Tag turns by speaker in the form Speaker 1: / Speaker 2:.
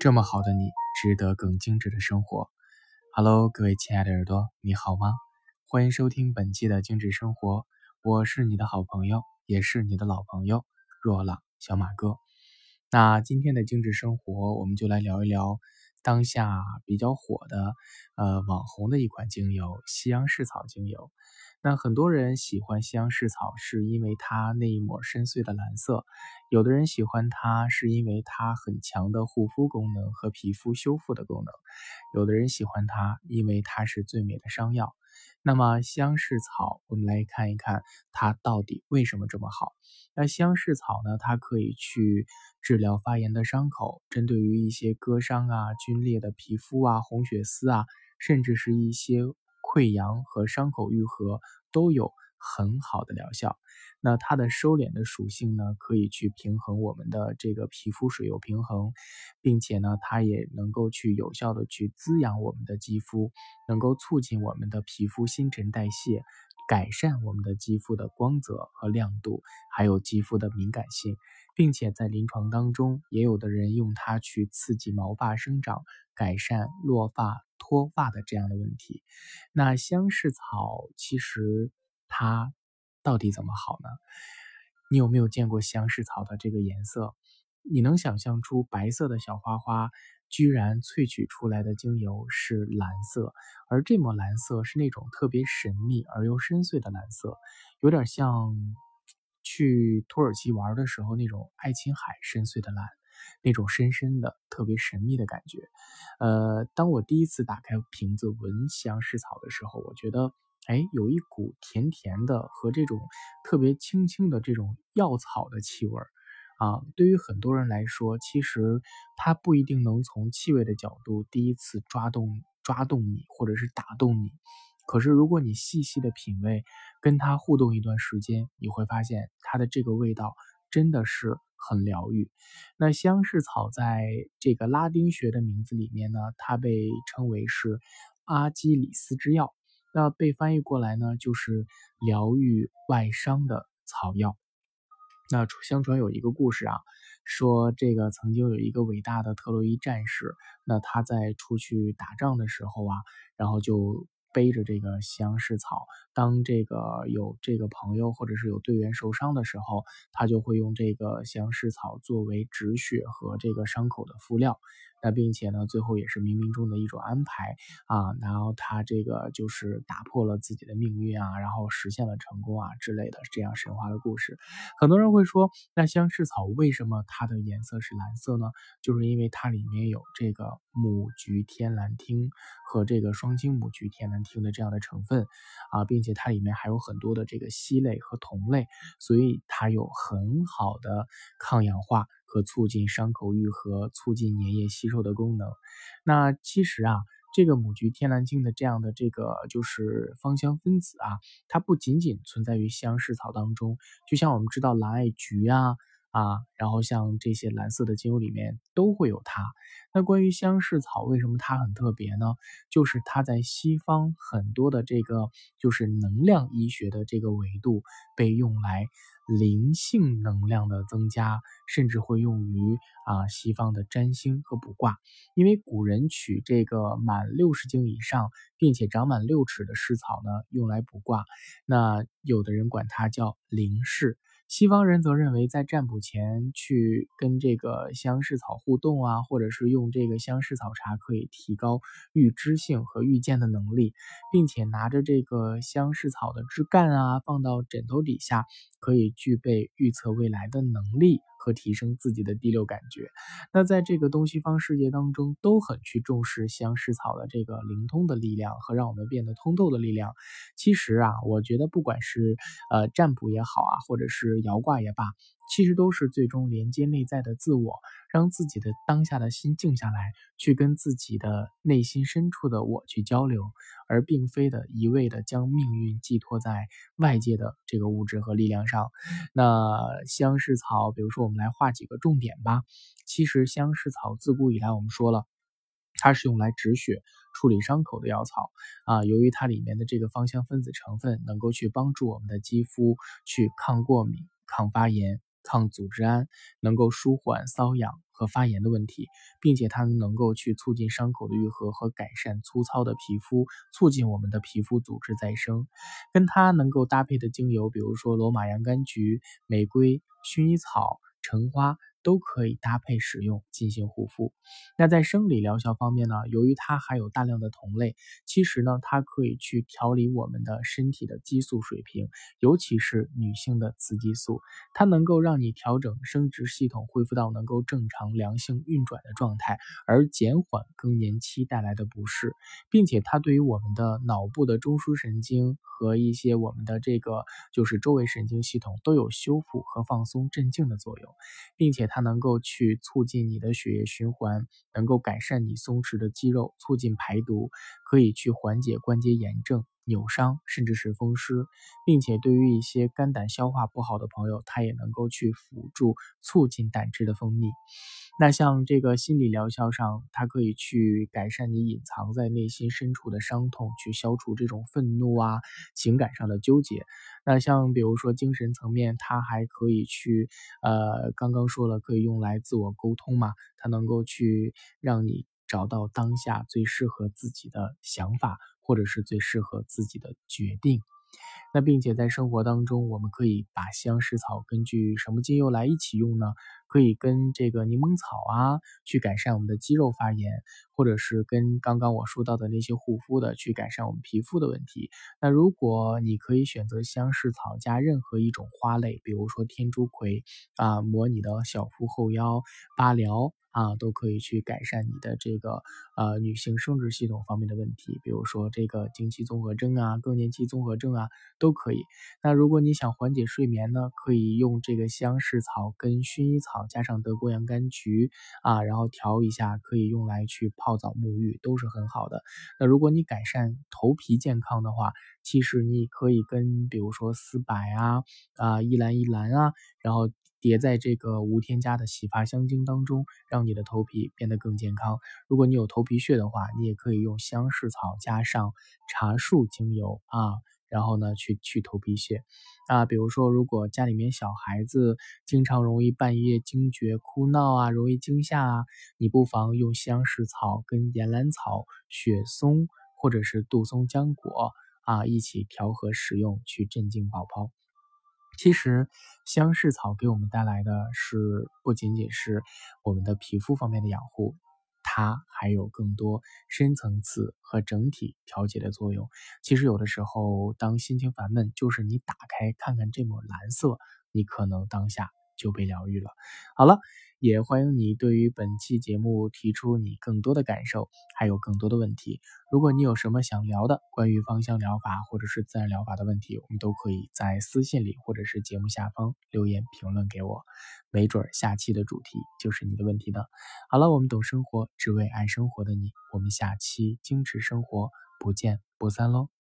Speaker 1: 这么好的你，值得更精致的生活。Hello，各位亲爱的耳朵，你好吗？欢迎收听本期的精致生活，我是你的好朋友，也是你的老朋友若朗小马哥。那今天的精致生活，我们就来聊一聊当下比较火的，呃，网红的一款精油——西洋蓍草精油。那很多人喜欢西洋蓍草，是因为它那一抹深邃的蓝色；有的人喜欢它，是因为它很强的护肤功能和皮肤修复的功能；有的人喜欢它，因为它是最美的伤药。那么西洋蓍草，我们来看一看它到底为什么这么好。那西洋蓍草呢？它可以去治疗发炎的伤口，针对于一些割伤啊、皲裂的皮肤啊、红血丝啊，甚至是一些。溃疡和伤口愈合都有很好的疗效。那它的收敛的属性呢，可以去平衡我们的这个皮肤水油平衡，并且呢，它也能够去有效的去滋养我们的肌肤，能够促进我们的皮肤新陈代谢，改善我们的肌肤的光泽和亮度，还有肌肤的敏感性。并且在临床当中，也有的人用它去刺激毛发生长，改善落发。脱发的这样的问题，那香蓍草其实它到底怎么好呢？你有没有见过香蓍草的这个颜色？你能想象出白色的小花花居然萃取出来的精油是蓝色，而这抹蓝色是那种特别神秘而又深邃的蓝色，有点像去土耳其玩的时候那种爱琴海深邃的蓝。那种深深的、特别神秘的感觉，呃，当我第一次打开瓶子闻西洋蓍草的时候，我觉得，哎，有一股甜甜的和这种特别轻轻的这种药草的气味儿，啊，对于很多人来说，其实它不一定能从气味的角度第一次抓动、抓动你，或者是打动你，可是如果你细细的品味，跟它互动一段时间，你会发现它的这个味道真的是。很疗愈。那香蓍草在这个拉丁学的名字里面呢，它被称为是阿基里斯之药。那被翻译过来呢，就是疗愈外伤的草药。那相传有一个故事啊，说这个曾经有一个伟大的特洛伊战士，那他在出去打仗的时候啊，然后就。背着这个西洋蓍草，当这个有这个朋友或者是有队员受伤的时候，他就会用这个西洋蓍草作为止血和这个伤口的敷料。那并且呢，最后也是冥冥中的一种安排啊，然后他这个就是打破了自己的命运啊，然后实现了成功啊之类的这样神话的故事。很多人会说，那香蓍草为什么它的颜色是蓝色呢？就是因为它里面有这个母菊天蓝烃和这个双氢母菊天蓝烃的这样的成分啊，并且它里面还有很多的这个烯类和酮类，所以它有很好的抗氧化。和促进伤口愈合、促进粘液吸收的功能。那其实啊，这个母菊天蓝烃的这样的这个就是芳香分子啊，它不仅仅存在于西洋蓍草当中，就像我们知道蓝艾菊啊。啊，然后像这些蓝色的精油里面都会有它。那关于香蓍草，为什么它很特别呢？就是它在西方很多的这个就是能量医学的这个维度被用来灵性能量的增加，甚至会用于啊西方的占星和卜卦。因为古人取这个满六十斤以上并且长满六尺的蓍草呢，用来卜卦。那有的人管它叫灵蓍。西方人则认为，在占卜前去跟这个香蓍草互动啊，或者是用这个香蓍草茶，可以提高预知性和预见的能力，并且拿着这个香蓍草的枝干啊，放到枕头底下，可以具备预测未来的能力。和提升自己的第六感觉，那在这个东西方世界当中，都很去重视香蓍草的这个灵通的力量和让我们变得通透的力量。其实啊，我觉得不管是呃占卜也好啊，或者是摇卦也罢。其实都是最终连接内在的自我，让自己的当下的心静下来，去跟自己的内心深处的我去交流，而并非的一味的将命运寄托在外界的这个物质和力量上。那香蓍草，比如说我们来画几个重点吧。其实香蓍草自古以来，我们说了，它是用来止血、处理伤口的药草啊。由于它里面的这个芳香分子成分，能够去帮助我们的肌肤去抗过敏、抗发炎。抗组织胺能够舒缓瘙痒和发炎的问题，并且它能够去促进伤口的愈合和改善粗糙的皮肤，促进我们的皮肤组织再生。跟它能够搭配的精油，比如说罗马洋甘菊、玫瑰、薰衣草、橙花。都可以搭配使用进行护肤。那在生理疗效方面呢？由于它含有大量的酮类，其实呢，它可以去调理我们的身体的激素水平，尤其是女性的雌激素。它能够让你调整生殖系统，恢复到能够正常良性运转的状态，而减缓更年期带来的不适，并且它对于我们的脑部的中枢神经和一些我们的这个就是周围神经系统都有修复和放松镇静的作用，并且。它能够去促进你的血液循环，能够改善你松弛的肌肉，促进排毒，可以去缓解关节炎症、扭伤，甚至是风湿，并且对于一些肝胆消化不好的朋友，它也能够去辅助促进胆汁的分泌。那像这个心理疗效上，它可以去改善你隐藏在内心深处的伤痛，去消除这种愤怒啊、情感上的纠结。那像比如说精神层面，它还可以去，呃，刚刚说了可以用来自我沟通嘛，它能够去让你找到当下最适合自己的想法，或者是最适合自己的决定。那并且在生活当中，我们可以把西洋石草根据什么精油来一起用呢？可以跟这个柠檬草啊，去改善我们的肌肉发炎，或者是跟刚刚我说到的那些护肤的，去改善我们皮肤的问题。那如果你可以选择西洋石草加任何一种花类，比如说天竺葵啊，抹你的小腹后腰，八髎。啊，都可以去改善你的这个呃女性生殖系统方面的问题，比如说这个经期综合征啊、更年期综合症啊，都可以。那如果你想缓解睡眠呢，可以用这个西洋蓍草跟薰衣草加上德国洋甘菊啊，然后调一下，可以用来去泡澡沐浴，都是很好的。那如果你改善头皮健康的话，其实你可以跟比如说丝柏啊、啊依兰依兰啊，然后。叠在这个无添加的洗发香精当中，让你的头皮变得更健康。如果你有头皮屑的话，你也可以用香柿草加上茶树精油啊，然后呢去去头皮屑啊。比如说，如果家里面小孩子经常容易半夜惊厥、哭闹啊，容易惊吓啊，你不妨用香柿草跟岩兰草、雪松或者是杜松浆果啊一起调和使用，去镇静宝宝。其实，香柿草给我们带来的是不仅仅是我们的皮肤方面的养护，它还有更多深层次和整体调节的作用。其实有的时候，当心情烦闷，就是你打开看看这抹蓝色，你可能当下就被疗愈了。好了。也欢迎你对于本期节目提出你更多的感受，还有更多的问题。如果你有什么想聊的关于芳香疗法或者是自然疗法的问题，我们都可以在私信里或者是节目下方留言评论给我，没准儿下期的主题就是你的问题呢。好了，我们懂生活，只为爱生活的你，我们下期精致生活不见不散喽。